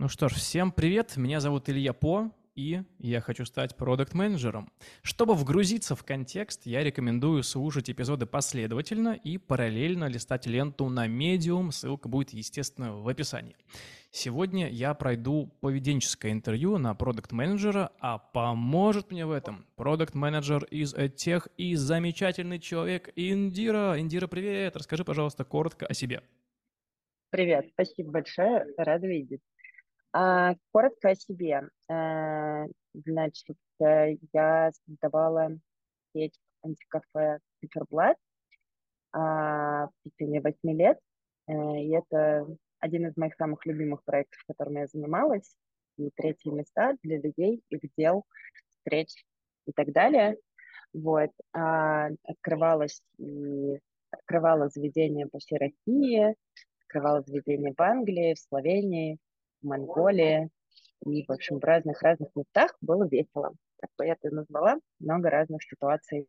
Ну что ж, всем привет, меня зовут Илья По, и я хочу стать продукт-менеджером. Чтобы вгрузиться в контекст, я рекомендую слушать эпизоды последовательно и параллельно листать ленту на Medium, ссылка будет, естественно, в описании. Сегодня я пройду поведенческое интервью на продукт-менеджера, а поможет мне в этом продукт-менеджер из тех и замечательный человек Индира. Индира, привет! Расскажи, пожалуйста, коротко о себе. Привет, спасибо большое, рада видеть. А, коротко о себе. А, значит, э, я создавала сеть антикафе «Циферблат» а, в течение восьми лет. Э, и это один из моих самых любимых проектов, которыми я занималась. И третьи места для людей, их дел, встреч и так далее. Вот. А, открывалась и открывала заведения по всей России, открывала заведения в Англии, в Словении, в Монголии и, в общем, в разных-разных местах было весело. Так бы я это назвала. Много разных ситуаций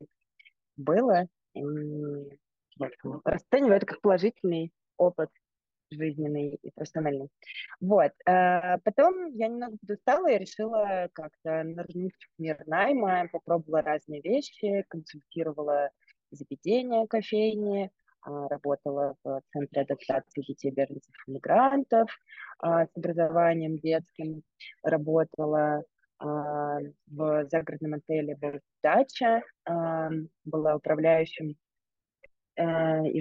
было. И, общем, расцениваю это как положительный опыт жизненный и профессиональный. Вот. А потом я немного подустала и решила как-то нырнуть в мир найма, попробовала разные вещи, консультировала заведения, кофейни, работала в Центре адаптации детей беженцев и мигрантов а, с образованием детским, работала а, в загородном отеле «Дача», была управляющим и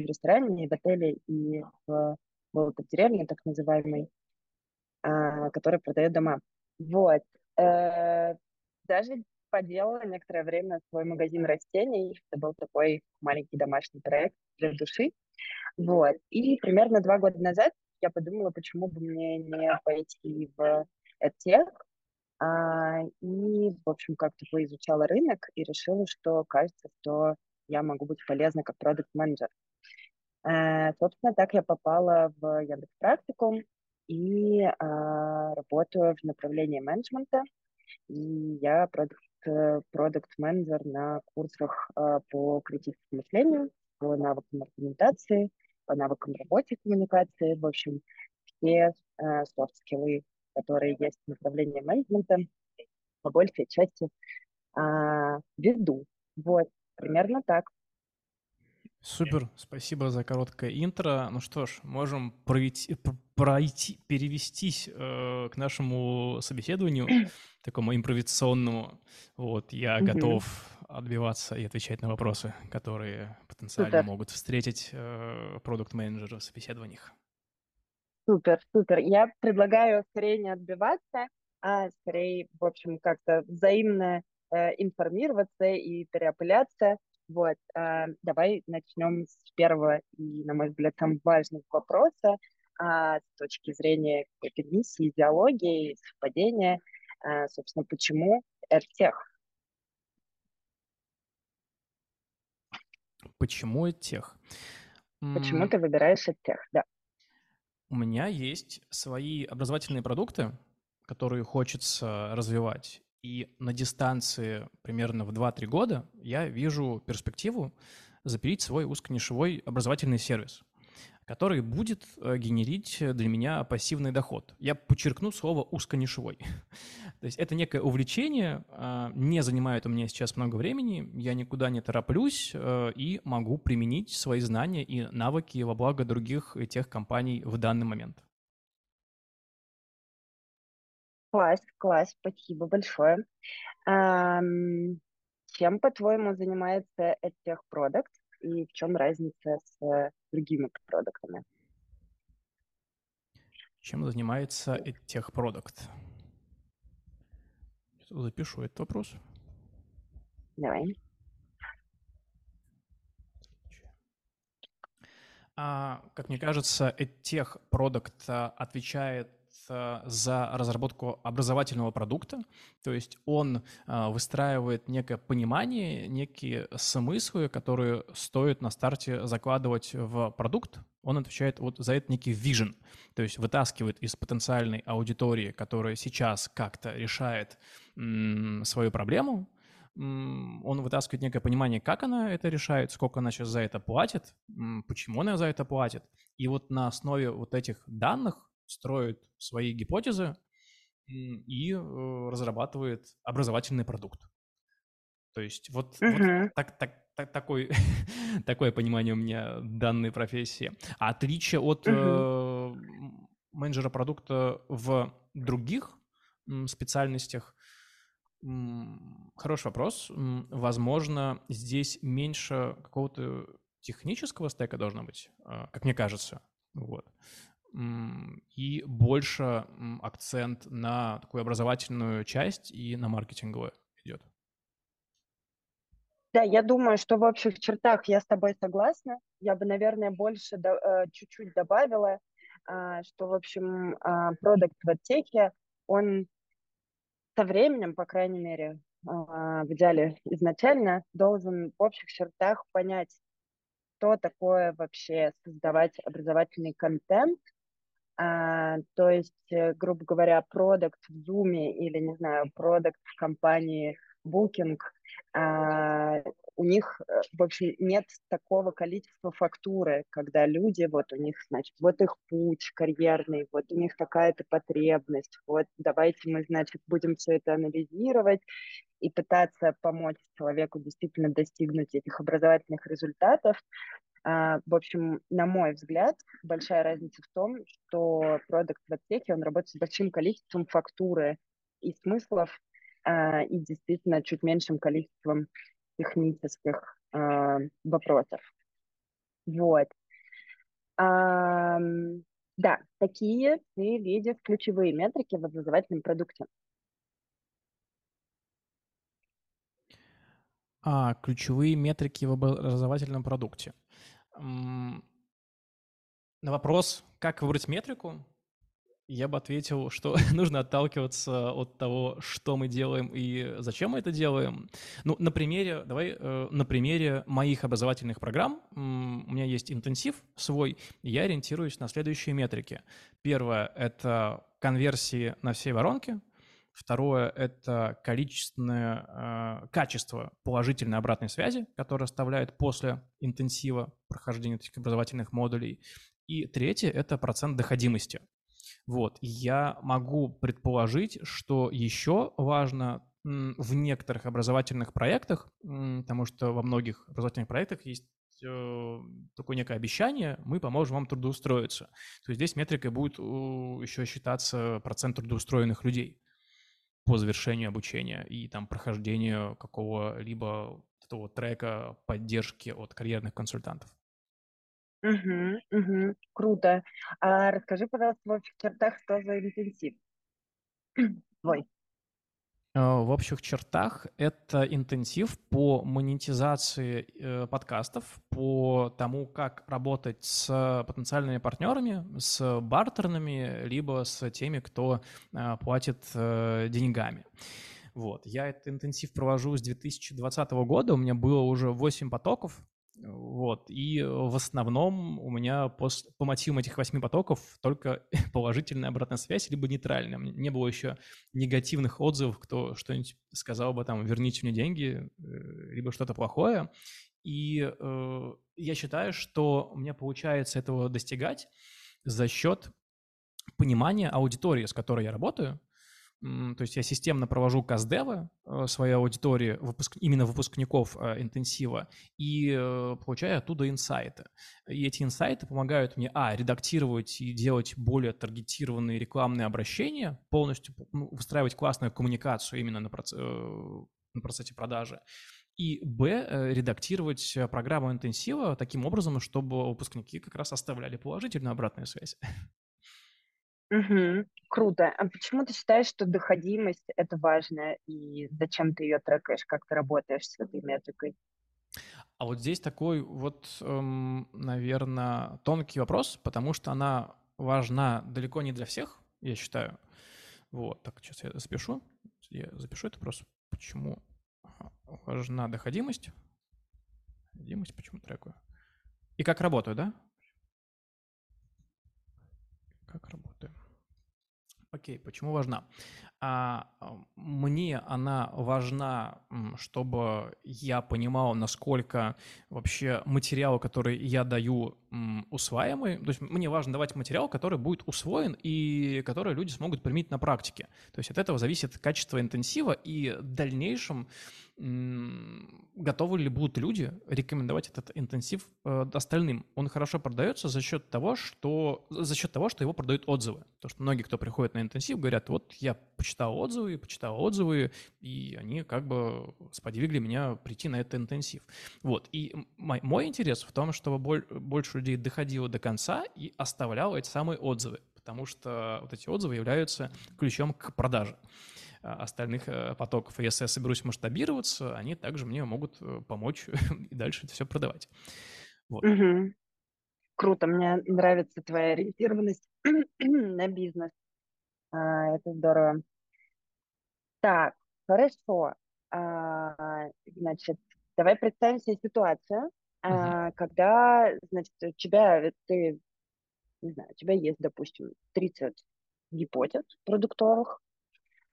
в ресторане, и в отеле, и в был в деревне, так называемой, который продает дома. Вот. Э, даже поделала некоторое время свой магазин растений. Это был такой маленький домашний проект для души. Вот. И примерно два года назад я подумала, почему бы мне не пойти в EdTech. А, и, в общем, как-то поизучала рынок и решила, что кажется, что я могу быть полезна как продукт-менеджер. А, собственно, так я попала в Яндекс Практикум и а, работаю в направлении менеджмента. И я продукт Э, продукт-менеджер на курсах э, по критическому мышлению, по навыкам аргументации, по навыкам работы коммуникации, в общем, все софт-скиллы, э, которые есть в направлении менеджмента, по большей части а, веду. Вот, примерно так. Супер, спасибо за короткое интро. Ну что ж, можем пройти, пройти перевестись э, к нашему собеседованию, такому импровизационному. Вот, я mm-hmm. готов отбиваться и отвечать на вопросы, которые потенциально супер. могут встретить э, продукт-менеджеры в собеседованиях. Супер, супер. Я предлагаю скорее не отбиваться, а скорее, в общем, как-то взаимно э, информироваться и переопыляться вот, э, давай начнем с первого и, на мой взгляд, самого важного вопроса э, с точки зрения какой-то миссии, идеологии, совпадения. Э, собственно, почему RTech? Почему тех? Почему ты выбираешь тех? Да. У меня есть свои образовательные продукты, которые хочется развивать. И на дистанции примерно в 2-3 года я вижу перспективу запилить свой узконишевой образовательный сервис, который будет э, генерить для меня пассивный доход. Я подчеркну слово узконишевой. То есть это некое увлечение, а, не занимает у меня сейчас много времени, я никуда не тороплюсь э, и могу применить свои знания и навыки во благо других тех компаний в данный момент. Класс, класс, спасибо большое. Чем, по-твоему, занимается EdTech Product и в чем разница с другими продуктами? Чем занимается Product? Запишу этот вопрос. Давай. А, как мне кажется, EdTech Product а, отвечает за разработку образовательного продукта, то есть он а, выстраивает некое понимание, некие смыслы, которые стоит на старте закладывать в продукт, он отвечает вот за это некий vision, то есть вытаскивает из потенциальной аудитории, которая сейчас как-то решает свою проблему, он вытаскивает некое понимание, как она это решает, сколько она сейчас за это платит, почему она за это платит. И вот на основе вот этих данных строит свои гипотезы и э, разрабатывает образовательный продукт. То есть вот, uh-huh. вот так, так, так, такой, такое понимание у меня данной профессии. А отличие от uh-huh. э, менеджера продукта в других специальностях, хороший вопрос. Возможно, здесь меньше какого-то технического стека должно быть, а, как мне кажется. Вот. И больше акцент на такую образовательную часть и на маркетинговую идет. Да, я думаю, что в общих чертах я с тобой согласна. Я бы, наверное, больше э, чуть-чуть добавила, а, что, в общем, а, продукт в оттеке, он со временем, по крайней мере, в идеале изначально, должен в общих чертах понять, что такое вообще создавать образовательный контент. А, то есть, э, грубо говоря, продукт в Zoom или, не знаю, продукт в компании Booking, а, у них, э, в общем, нет такого количества фактуры, когда люди, вот у них, значит, вот их путь карьерный, вот у них такая-то потребность, вот давайте мы, значит, будем все это анализировать и пытаться помочь человеку действительно достигнуть этих образовательных результатов. А, в общем, на мой взгляд, большая разница в том, что продукт в аптеке, он работает с большим количеством фактуры и смыслов, а, и действительно чуть меньшим количеством технических а, вопросов. Вот. Да, такие ты видишь ключевые метрики в образовательном продукте. А, ключевые метрики в образовательном продукте. На вопрос, как выбрать метрику, я бы ответил, что нужно отталкиваться от того, что мы делаем и зачем мы это делаем. Ну, на примере, давай, э, на примере моих образовательных программ, у меня есть интенсив свой, я ориентируюсь на следующие метрики. Первое — это конверсии на всей воронке, Второе – это количественное э, качество положительной обратной связи, которое оставляет после интенсива прохождения этих образовательных модулей. И третье – это процент доходимости. Вот, я могу предположить, что еще важно в некоторых образовательных проектах, потому что во многих образовательных проектах есть э, такое некое обещание, мы поможем вам трудоустроиться. То есть здесь метрикой будет еще считаться процент трудоустроенных людей по завершению обучения и там прохождению какого-либо этого трека поддержки от карьерных консультантов. Угу, угу, круто. А расскажи, пожалуйста, в общих чертах, что за интенсив твой? Э, в общих чертах это интенсив по монетизации э, подкастов, по тому, как работать с потенциальными партнерами, с бартерными, либо с теми, кто э, платит деньгами. Вот. Я этот интенсив провожу с 2020 года, у меня было уже 8 потоков, вот. И в основном у меня по, по мотивам этих восьми потоков только положительная обратная связь, либо нейтральная. Не было еще негативных отзывов, кто что-нибудь сказал бы там «верните мне деньги», э, либо что-то плохое. И э, я считаю, что у меня получается этого достигать за счет понимания аудитории, с которой я работаю, то есть я системно провожу каздевы э, своей аудитории, выпуск, именно выпускников э, интенсива, и э, получаю оттуда инсайты. И эти инсайты помогают мне, а, редактировать и делать более таргетированные рекламные обращения, полностью ну, выстраивать классную коммуникацию именно на, проц... на процессе продажи, и, б, редактировать программу интенсива таким образом, чтобы выпускники как раз оставляли положительную обратную связь. Угу. Круто. А почему ты считаешь, что доходимость — это важно, и зачем ты ее трекаешь, как ты работаешь с этой метрикой? А вот здесь такой вот, эм, наверное, тонкий вопрос, потому что она важна далеко не для всех, я считаю. Вот, так, сейчас я запишу. Я запишу это просто, почему важна доходимость. Доходимость, почему трекаю. И как работаю, да? Как работаю. Окей, почему важна? А мне она важна, чтобы я понимал, насколько вообще материал, который я даю, усваиваемый. То есть мне важно давать материал, который будет усвоен и который люди смогут применить на практике. То есть от этого зависит качество интенсива и в дальнейшем готовы ли будут люди рекомендовать этот интенсив э, остальным. Он хорошо продается за счет того, что за счет того, что его продают отзывы. То, что многие, кто приходит на интенсив, говорят, вот я почитал отзывы, почитал отзывы, и они как бы сподвигли меня прийти на этот интенсив. Вот. И мой, мой интерес в том, чтобы боль, больше людей доходило до конца и оставляло эти самые отзывы, потому что вот эти отзывы являются ключом к продаже. А, остальных э, потоков. И если я соберусь масштабироваться, они также мне могут э, помочь и дальше это все продавать. Вот. Угу. Круто, мне нравится твоя ориентированность на бизнес. А, это здорово. Так, хорошо. А, значит, давай представим себе ситуацию, uh когда, значит, у тебя, ты, не знаю, у тебя есть, допустим, 30 гипотез продуктовых,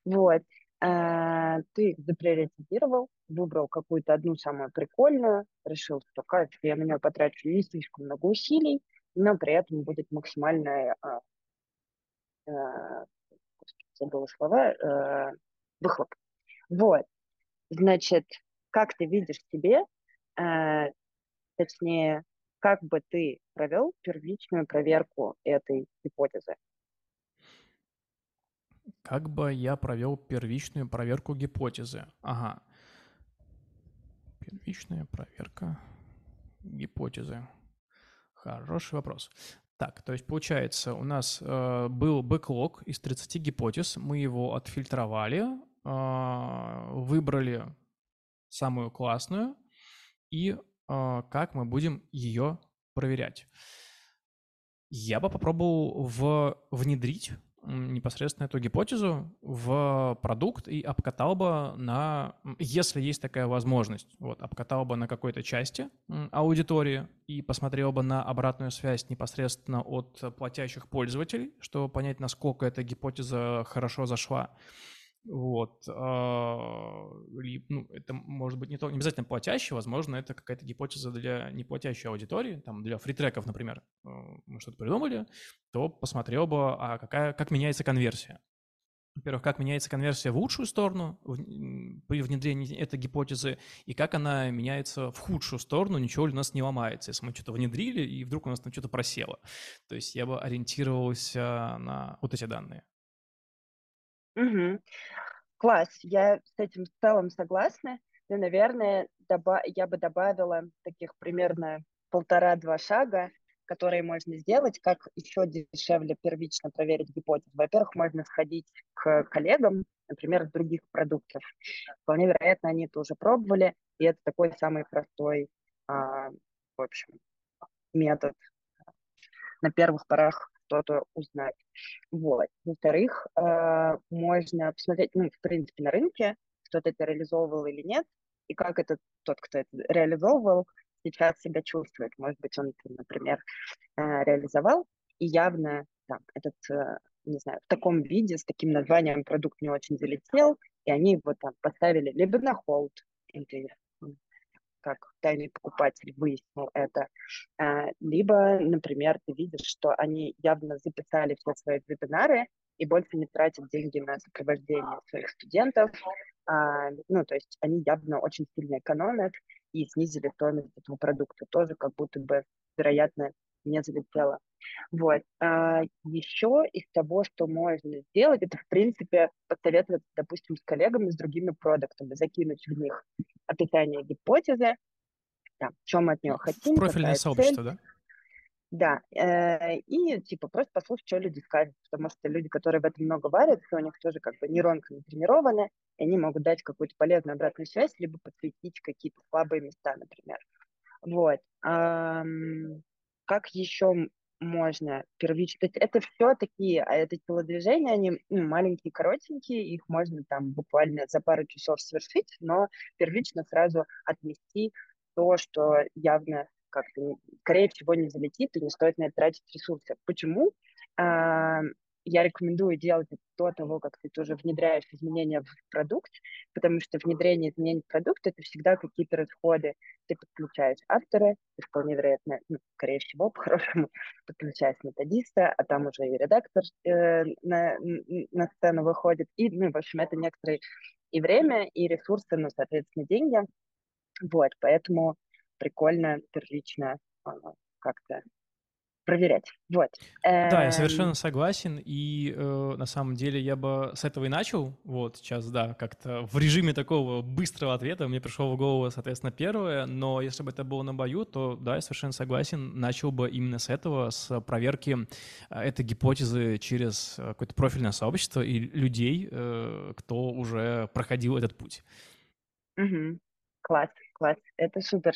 вот. А, ты их заприоритизировал, выбрал какую-то одну самую прикольную, решил, что кажется, я на нее потрачу не слишком много усилий, но при этом будет максимальная, а, а, забыла слова, а, выхлоп. Вот. Значит, как ты видишь себе, а, точнее, как бы ты провел первичную проверку этой гипотезы? Как бы я провел первичную проверку гипотезы? Ага. Первичная проверка гипотезы. Хороший вопрос. Так, то есть получается, у нас э, был бэклог из 30 гипотез, мы его отфильтровали, э, выбрали самую классную и э, как мы будем ее проверять. Я бы попробовал в, внедрить непосредственно эту гипотезу в продукт и обкатал бы на, если есть такая возможность, вот, обкатал бы на какой-то части аудитории и посмотрел бы на обратную связь непосредственно от платящих пользователей, чтобы понять, насколько эта гипотеза хорошо зашла. Вот. А, ну, это может быть не, то, не обязательно платящий, возможно, это какая-то гипотеза для неплатящей аудитории, там, для фритреков, например, э, мы что-то придумали, то посмотрел бы, а какая, как меняется конверсия. Во-первых, как меняется конверсия в лучшую сторону при внедрении этой гипотезы, и как она меняется в худшую сторону, ничего ли у нас не ломается, если мы что-то внедрили, и вдруг у нас там что-то просело. То есть я бы ориентировался на вот эти данные. Угу. Класс, я с этим в целом согласна. Но, наверное, доба- я бы добавила таких примерно полтора-два шага, которые можно сделать, как еще дешевле первично проверить гипотезу. Во-первых, можно сходить к коллегам, например, других продуктов. Вполне вероятно, они это уже пробовали, и это такой самый простой, а, в общем, метод на первых порах что-то узнать. Вот. Во-вторых, э, можно посмотреть, ну, в принципе, на рынке, кто-то это реализовывал или нет, и как этот тот, кто это реализовывал, сейчас себя чувствует. Может быть, он, например, э, реализовал, и явно там, этот, э, не знаю, в таком виде, с таким названием продукт не очень залетел, и они его там поставили либо на холд, как тайный покупатель выяснил это. А, либо, например, ты видишь, что они явно записали все свои вебинары и больше не тратят деньги на сопровождение своих студентов. А, ну, то есть они явно очень сильно экономят и снизили стоимость этого продукта. Тоже как будто бы, вероятно, не залетело. Вот. А еще из того, что можно сделать, это, в принципе, посоветовать, допустим, с коллегами, с другими продуктами, закинуть в них описание гипотезы, там, чем мы от нее хотим. Профильное сообщество, цель. да? Да, э, и типа просто послушать, что люди скажут, потому что люди, которые в этом много варятся, у них тоже как бы нейронка натренированы, и они могут дать какую-то полезную обратную связь, либо подсветить какие-то слабые места, например. Вот. Как еще можно первично. То есть это все такие, а это телодвижения, они ну, маленькие, коротенькие, их можно там буквально за пару часов совершить, но первично сразу отмести то, что явно как-то, скорее всего, не залетит, и не стоит на это тратить ресурсы. Почему? Я рекомендую делать это до того, как ты тоже внедряешь изменения в продукт, потому что внедрение изменений в продукт — это всегда какие-то расходы. Ты подключаешь автора, ты вполне вероятно, ну, скорее всего, по-хорошему, подключаешь методиста, а там уже и редактор э, на, на сцену выходит. И, ну, в общем, это некоторые и время, и ресурсы, ну, соответственно, деньги. Вот, поэтому прикольно первично а, как-то проверять. Вот. Да, я совершенно эм. согласен, и э, на самом деле я бы с этого и начал. Вот сейчас, да, как-то в режиме такого быстрого ответа мне пришло в голову, соответственно, первое, но если бы это было на бою, то да, я совершенно согласен, начал бы именно с этого, с проверки э, этой гипотезы через э, какое-то профильное сообщество и людей, э, кто уже проходил этот путь. Угу. Класс, класс, это супер.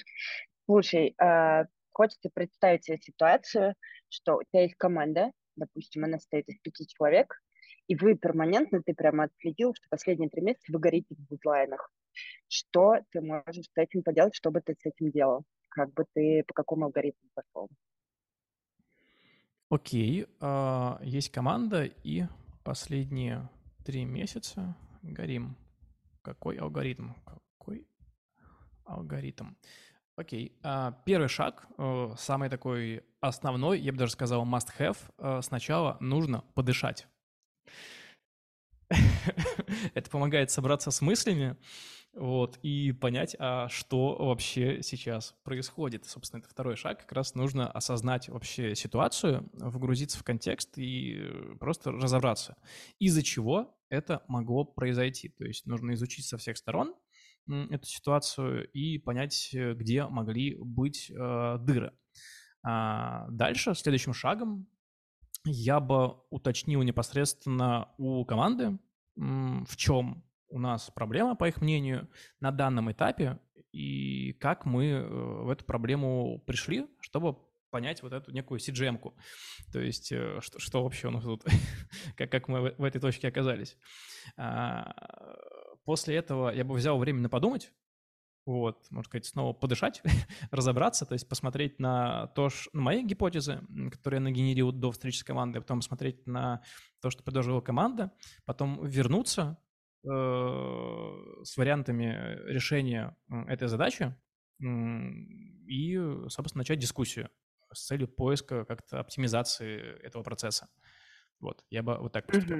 Слушай, а, хочется представить себе ситуацию, что у тебя есть команда, допустим, она состоит из пяти человек, и вы перманентно, ты прямо отследил, что последние три месяца вы горите в дедлайнах. Что ты можешь с этим поделать, что бы ты с этим делал? Как бы ты, по какому алгоритму пошел? Окей, а, есть команда, и последние три месяца горим. Какой алгоритм? Какой алгоритм? Окей. А, первый шаг, э, самый такой основной, я бы даже сказал must-have, э, сначала нужно подышать. Это помогает собраться с мыслями, вот, и понять, а что вообще сейчас происходит. Собственно, это второй шаг. Как раз нужно осознать вообще ситуацию, вгрузиться в контекст и просто разобраться, из-за чего это могло произойти. То есть нужно изучить со всех сторон, эту ситуацию и понять, э, где могли быть э, дыры. А дальше, следующим шагом, я бы уточнил непосредственно у команды, в чем у нас проблема, по их мнению, на данном этапе, и как мы э, в эту проблему пришли, чтобы понять вот эту некую CGM-ку. То есть, что, что вообще у нас тут, как, как мы в этой точке оказались. А, После этого я бы взял время на подумать, вот, можно сказать, снова подышать, разобраться, то есть посмотреть на то, ш... на мои гипотезы, которые я нагенерил до встречи с командой, потом смотреть на то, что предложила команда, потом вернуться э, с вариантами решения этой задачи и, собственно, начать дискуссию с целью поиска как-то оптимизации этого процесса. Вот, я бы вот так поступил.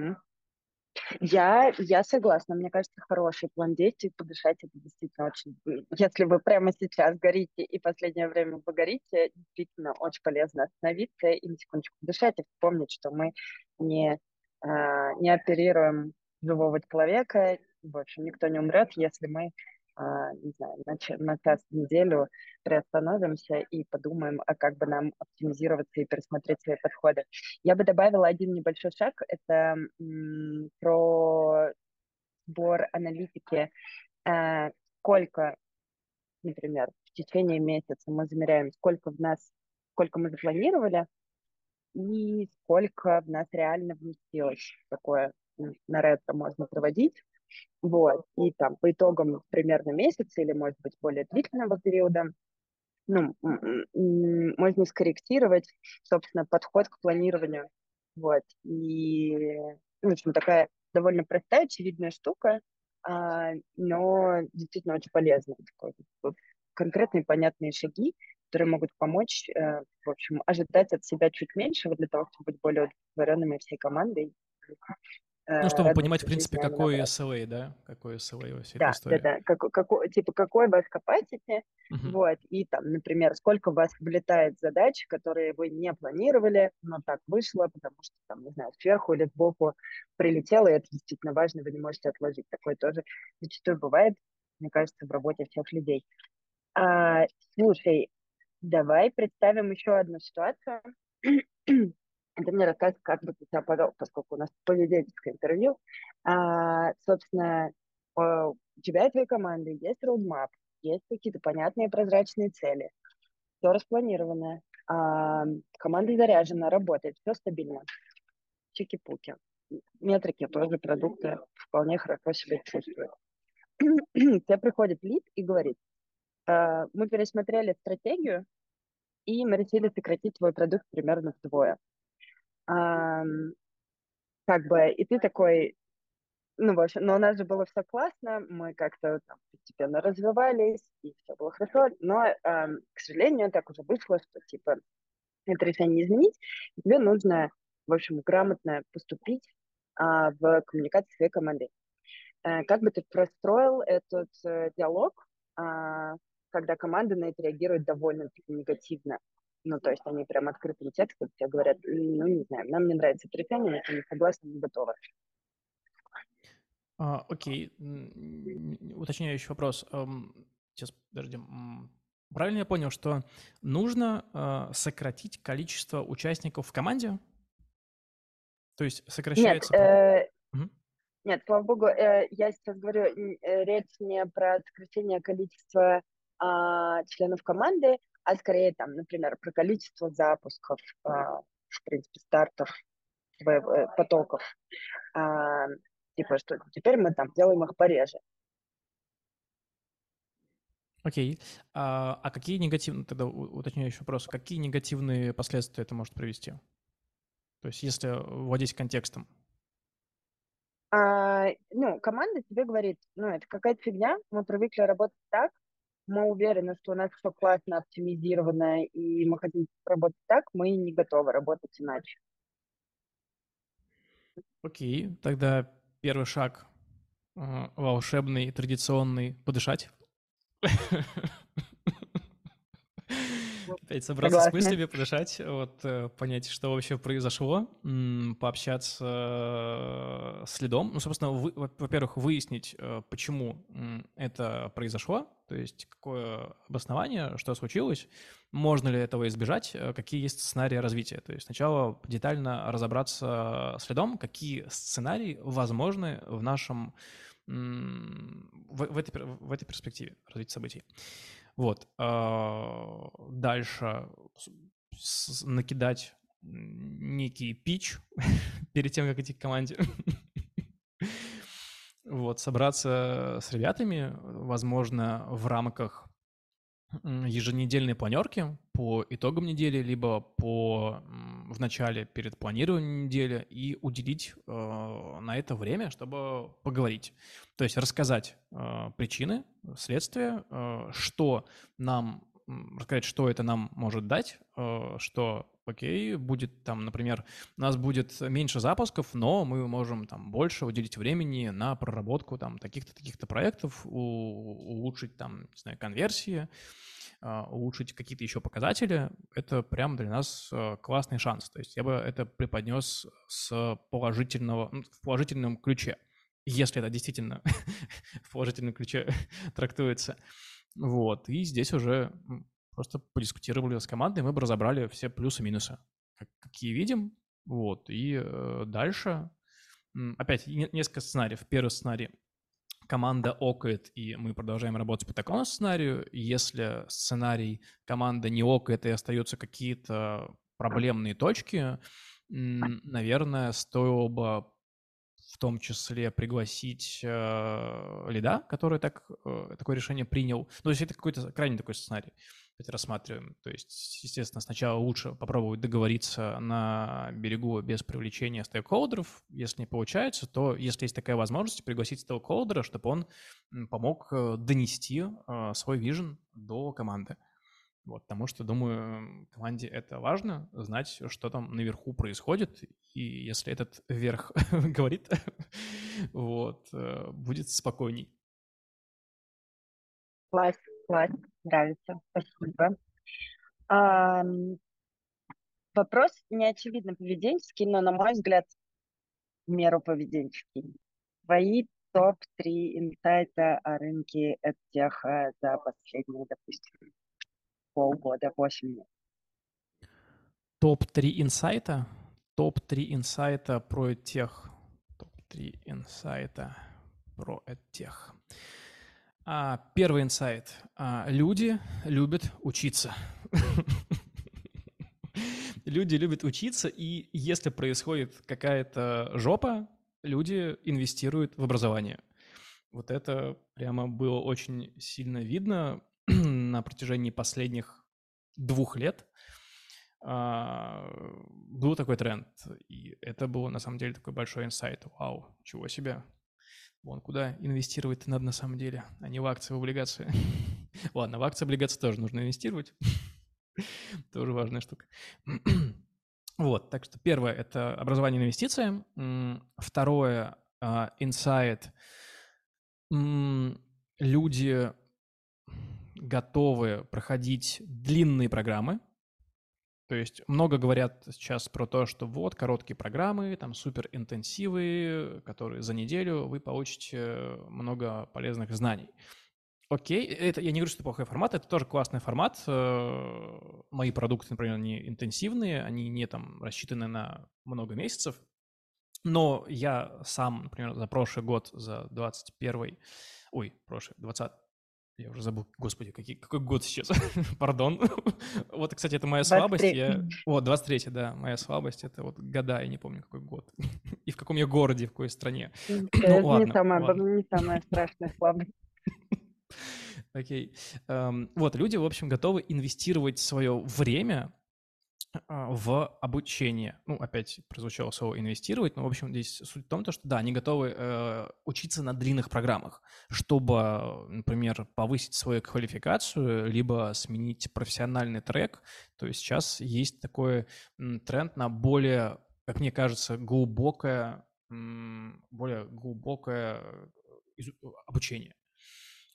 Я, я согласна. Мне кажется, хороший план действий. Подышать это действительно очень... Если вы прямо сейчас горите и последнее время вы горите, действительно очень полезно остановиться и на секундочку подышать и вспомнить, что мы не, а, не оперируем живого человека. В общем, никто не умрет, если мы не знаю, на, на час в неделю приостановимся и подумаем, а как бы нам оптимизироваться и пересмотреть свои подходы. Я бы добавила один небольшой шаг, это про сбор аналитики, э, сколько, например, в течение месяца мы замеряем, сколько в нас, сколько мы запланировали, и сколько в нас реально вместилось. Такое на ретро можно проводить. Вот. И там по итогам примерно месяца или, может быть, более длительного периода ну, можно скорректировать, собственно, подход к планированию. Вот. И, в общем, такая довольно простая, очевидная штука, а, но действительно очень полезная. Такой, конкретные понятные шаги, которые могут помочь, э, в общем, ожидать от себя чуть меньшего для того, чтобы быть более удовлетворенными всей командой ну, чтобы понимать, в принципе, какой SLA, да? Какой SLA во всей да, этой истории. Да, да, как, какой, типа, какой вас capacity, uh-huh. вот, и там, например, сколько у вас влетает задач, которые вы не планировали, но так вышло, потому что, там, не знаю, сверху или сбоку прилетело, и это действительно важно, вы не можете отложить. Такое тоже зачастую бывает, мне кажется, в работе всех людей. А, слушай, давай представим еще одну ситуацию. Ты мне рассказывай, как бы ты себя повел, поскольку у нас поведенческое интервью. А, собственно, у тебя и твоей команды есть roadmap, есть какие-то понятные прозрачные цели, все распланировано, а, команда заряжена, работает, все стабильно. Чики-пуки. Метрики тоже продукты вполне хорошо себя чувствуют. Тебе приходит лид и говорит, «А, мы пересмотрели стратегию, и мы решили сократить твой продукт примерно вдвое как бы, и ты такой, ну, в общем, но у нас же было все классно, мы как-то там, постепенно развивались, и все было хорошо, но, э, к сожалению, так уже вышло, что, типа, это решение изменить, тебе нужно, в общем, грамотно поступить а, в коммуникации своей командой. А, как бы ты простроил этот а, диалог, а, когда команда на это реагирует довольно-таки негативно? Ну, то есть они прям открытым текстом тебе говорят, ну, не знаю, нам не нравится это решение, мы не согласны, не готовы. А, окей, уточняющий вопрос. Сейчас, подожди. Правильно я понял, что нужно э, сократить количество участников в команде? То есть сокращается... Нет, э, угу. нет слава богу, э, я сейчас говорю, э, речь не про сокращение количества э, членов команды, а скорее там, например, про количество запусков, э, в принципе, стартов, э, потоков. Э, типа, что теперь мы там делаем их пореже. Окей. А, а какие негативные, тогда уточняющий вопрос, какие негативные последствия это может привести? То есть если вводить контекстом. А, ну, команда тебе говорит, ну, это какая-то фигня, мы привыкли работать так, мы уверены, что у нас все классно оптимизировано, и мы хотим работать так, мы не готовы работать иначе. Окей, тогда первый шаг э, волшебный, традиционный, подышать. Опять собраться Согласна. с мыслями, подышать, вот, э, понять, что вообще произошло, пообщаться э, с лидом. Ну, собственно, вы, во-первых, выяснить, э, почему это произошло, то есть какое обоснование, что случилось, можно ли этого избежать, какие есть сценарии развития. То есть сначала детально разобраться с лидом, какие сценарии возможны в нашем в, в, этой, в этой перспективе развития событий. Вот. А, дальше накидать некий пич перед тем, как идти к команде. вот, собраться с ребятами, возможно, в рамках еженедельной планерки по итогам недели, либо по в начале перед планированием недели и уделить э, на это время, чтобы поговорить. То есть рассказать э, причины, следствия, э, что нам рассказать, что это нам может дать, э, что, окей, будет там, например, у нас будет меньше запусков, но мы можем там больше уделить времени на проработку там таких-то, таких-то проектов, улучшить там, не знаю, конверсии, а, улучшить какие-то еще показатели, это прям для нас э, классный шанс. То есть я бы это преподнес с положительного, в положительном ключе, если это действительно в положительном ключе трактуется. Вот, и здесь уже просто подискутировали с командой, мы бы разобрали все плюсы и минусы, какие видим, вот, и э, дальше, опять несколько сценариев. Первый сценарий команда окает, и мы продолжаем работать по такому сценарию. Если сценарий команда не окает и остаются какие-то проблемные точки, наверное, стоило бы в том числе пригласить э, лида, который так, э, такое решение принял. Ну, то есть это какой-то крайне такой сценарий это рассматриваем. То есть, естественно, сначала лучше попробовать договориться на берегу без привлечения стейкхолдеров. Если не получается, то, если есть такая возможность, пригласить стейкхолдера, чтобы он помог э, донести э, свой вижен до команды. Вот, потому что, думаю, команде это важно, знать, что там наверху происходит, и если этот верх говорит, вот, э, будет спокойней. Класс, класс, нравится, спасибо. А, вопрос не поведенческий, но, на мой взгляд, в меру поведенческий. Твои топ-3 инсайта о рынке тех за последние, допустим, полгода, 8 лет. Топ-3 инсайта? Топ-3 инсайта про тех. Топ-3 инсайта про тех. А, первый инсайт. А, люди любят учиться. Люди любят учиться, и если происходит какая-то жопа, люди инвестируют в образование. Вот это прямо было очень сильно видно на протяжении последних двух лет. а, был такой тренд, и это был на самом деле такой большой инсайт. Вау, чего себе. Вон куда инвестировать надо на самом деле, а не в акции, в облигации. Ладно, в акции, облигации тоже нужно инвестировать. Тоже важная штука. Вот, так что первое – это образование инвестиции. Второе – инсайт. Люди готовы проходить длинные программы, то есть много говорят сейчас про то, что вот короткие программы, там супер интенсивы, которые за неделю вы получите много полезных знаний. Окей, это я не говорю, что это плохой формат, это тоже классный формат. Э, мои продукты, например, они интенсивные, они не там рассчитаны на много месяцев. Но я сам, например, за прошлый год, за 21 ой, прошлый, 20, я уже забыл, господи, какие, какой год сейчас? Пардон. вот, кстати, это моя 23. слабость. Я... О, 23 да, моя слабость. Это вот года, я не помню, какой год. И в каком я городе, в какой стране. ну, это ладно, не, самая, ладно. не самая страшная слабость. Окей. Okay. Um, эм, вот, люди, в общем, готовы инвестировать свое время в обучение. Ну, опять прозвучало слово инвестировать, но, в общем, здесь суть в том, что да, они готовы э, учиться на длинных программах, чтобы, например, повысить свою квалификацию, либо сменить профессиональный трек. То есть сейчас есть такой тренд на более, как мне кажется, глубокое, более глубокое э, обучение.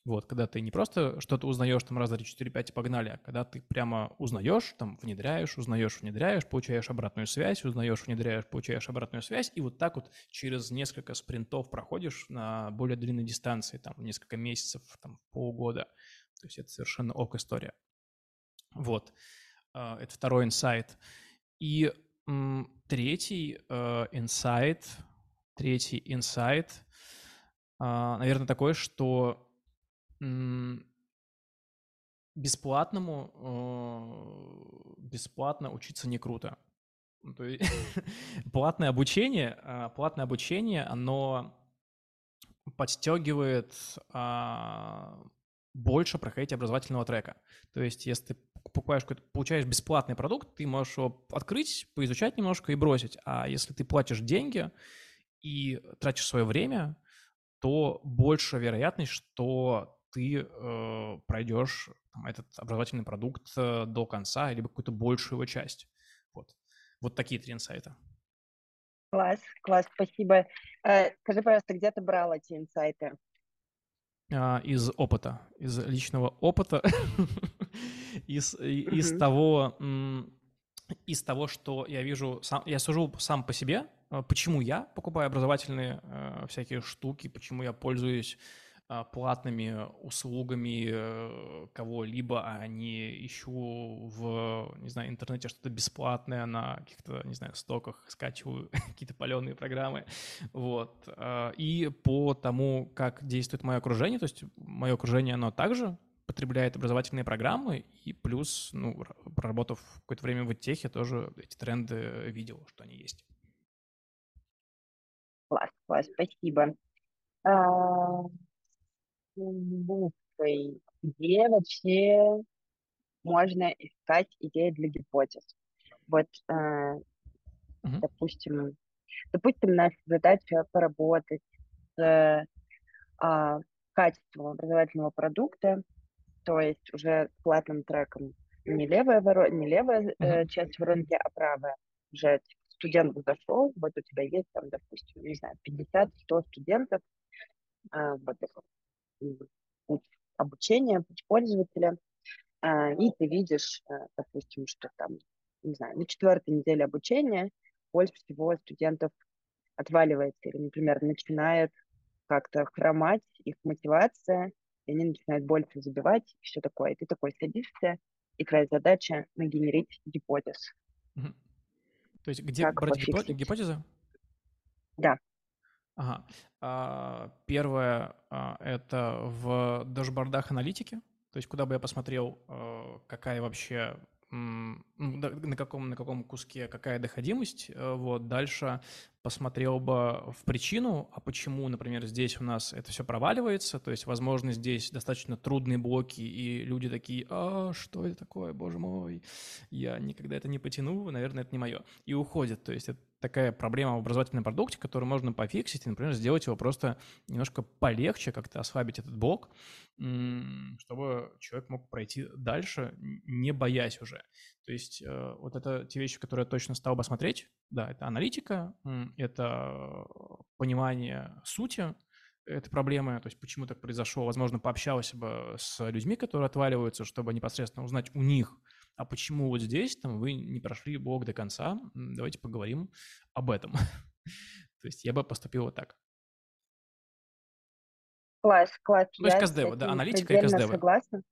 Вот, когда ты не просто что-то узнаешь там раз, два, три, четыре, пять и погнали, а когда ты прямо узнаешь, там внедряешь, узнаешь, внедряешь, получаешь обратную связь, узнаешь, внедряешь, получаешь обратную связь, и вот так вот через несколько спринтов проходишь на более длинной дистанции, там несколько месяцев, там полгода. То есть это совершенно ок история. Вот. А, это второй инсайт. И третий э, инсайт, третий инсайт, а, наверное, такой, что бесплатному, э, бесплатно учиться не круто. Ну, то есть платное обучение, а, платное обучение, оно подстегивает а, больше проходить образовательного трека. То есть, если ты покупаешь получаешь бесплатный продукт, ты можешь его открыть, поизучать немножко и бросить. А если ты платишь деньги и тратишь свое время, то больше вероятность, что ты э, пройдешь там, этот образовательный продукт э, до конца, либо какую-то большую его часть. Вот. Вот такие три инсайта. Класс, класс, спасибо. Э, скажи, пожалуйста, где ты брал эти инсайты? А, из опыта, из личного опыта, из, из того, из того, что я вижу, сам, я сужу сам по себе, э, почему я покупаю образовательные э, всякие штуки, почему я пользуюсь платными услугами э, кого-либо, а не ищу в, не знаю, интернете что-то бесплатное на каких-то, не знаю, стоках, скачиваю какие-то паленые программы, вот. А, и по тому, как действует мое окружение, то есть мое окружение, оно также потребляет образовательные программы, и плюс, ну, проработав какое-то время в техе, тоже эти тренды видел, что они есть. Класс, класс, спасибо. Глупой. Где вообще можно искать идеи для гипотез? Вот, э, Мгм. допустим, допустим, наша задача поработать с а, качеством образовательного продукта, то есть уже с платным треком. Не левая, воро... не левая э, часть воронки, а правая. Уже студент зашел, вот у тебя есть там, допустим, не знаю, 50-100 студентов, а, вот путь обучения, путь пользователя, а, и ты видишь, э, допустим, что там, не знаю, на четвертой неделе обучения больше всего студентов отваливается или, например, начинает как-то хромать их мотивация, и они начинают больше забивать, и все такое. И ты такой садишься, и твоя задача нагенерить гипотез. То есть где как брать гипотезы? Да. Ага. А, первое а, это в дашбордах аналитики, то есть куда бы я посмотрел, а, какая вообще на каком, на каком куске какая доходимость, э, вот, дальше посмотрел бы в причину, а почему, например, здесь у нас это все проваливается, то есть, возможно, здесь достаточно трудные блоки, и люди такие, а, что это такое, боже мой, я никогда это не потяну, наверное, это не мое, и уходят, то есть это такая проблема в образовательном продукте, которую можно пофиксить и, например, сделать его просто немножко полегче, как-то ослабить этот блок, чтобы человек мог пройти дальше, не боясь уже. То есть э, вот это те вещи, которые я точно стал бы смотреть, да, это аналитика, это понимание сути этой проблемы, то есть почему так произошло, возможно, пообщался бы с людьми, которые отваливаются, чтобы непосредственно узнать у них, а почему вот здесь там вы не прошли блок до конца, давайте поговорим об этом. То есть я бы поступил вот так. Класс, класс. То есть КСДВ, да, аналитика и КСДВ. согласна.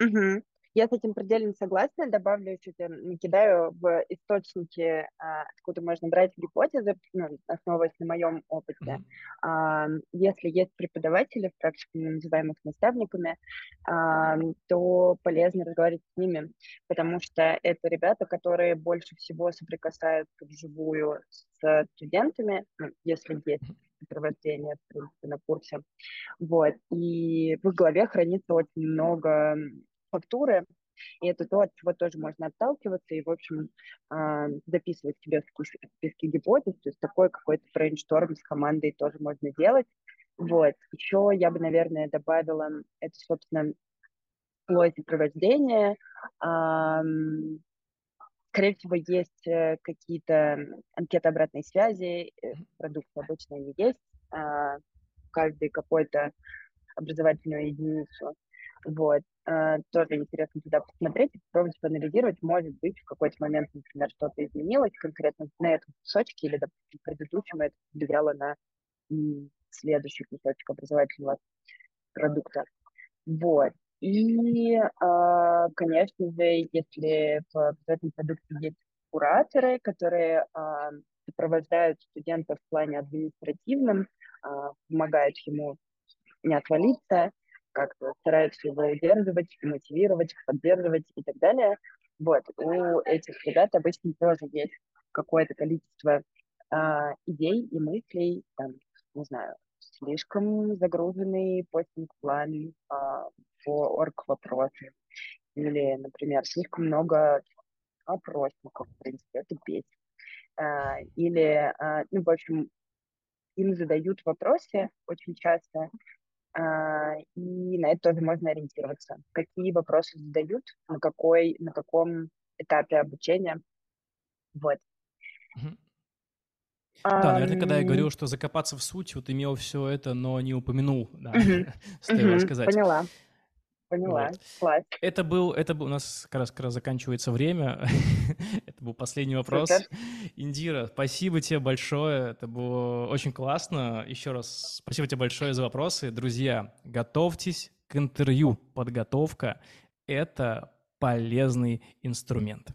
Угу. Я с этим предельно согласна. Добавлю чуть накидаю в источники, а, откуда можно брать гипотезы, ну, основываясь на моем опыте. Mm-hmm. Если есть преподаватели в практике, называемых наставниками, то полезно разговаривать с ними, потому что это ребята, которые больше всего соприкасаются вживую с студентами, ну, если есть сопровождение, в принципе, на курсе. Вот. И в их голове хранится очень много фактуры, и это то, от чего тоже можно отталкиваться и, в общем, дописывать себе списки, гипотез, то есть такой какой-то брейншторм с командой тоже можно делать. Вот. Еще я бы, наверное, добавила это, собственно, слой сопровождения. Скорее всего, есть э, какие-то анкеты обратной связи, э, продукты обычно они есть, э, каждый какой-то образовательную единицу. Вот. Э, тоже интересно туда посмотреть, попробовать поанализировать. Может быть, в какой-то момент, например, что-то изменилось конкретно на этом кусочке или, допустим, предыдущем это влияло на следующий кусочек образовательного продукта. Вот. И, э, конечно же, если в образовательном продукте есть кураторы, которые э, сопровождают студента в плане административном, помогают ему не отвалиться, как-то стараются его удерживать, мотивировать, поддерживать и так далее. Вот, у этих ребят обычно тоже есть какое-то количество а, идей и мыслей, там, не знаю, слишком загруженный постинг-план а, по орг-вопросу, или, например, слишком много опросников, в принципе, это бесит. А, или, а, ну, в общем, им задают вопросы очень часто, и на это тоже можно ориентироваться. Какие вопросы задают, на, какой, на каком этапе обучения. Вот. Да, наверное, когда я говорил, что закопаться в суть, вот имел все это, но не упомянул, да, стоило сказать. Поняла. Поняла. Вот. Класс. Это был, это был, у нас как раз, как раз заканчивается время. это был последний вопрос. Супер. Индира, спасибо тебе большое. Это было очень классно. Еще раз спасибо тебе большое за вопросы. Друзья, готовьтесь к интервью. Подготовка — это полезный инструмент.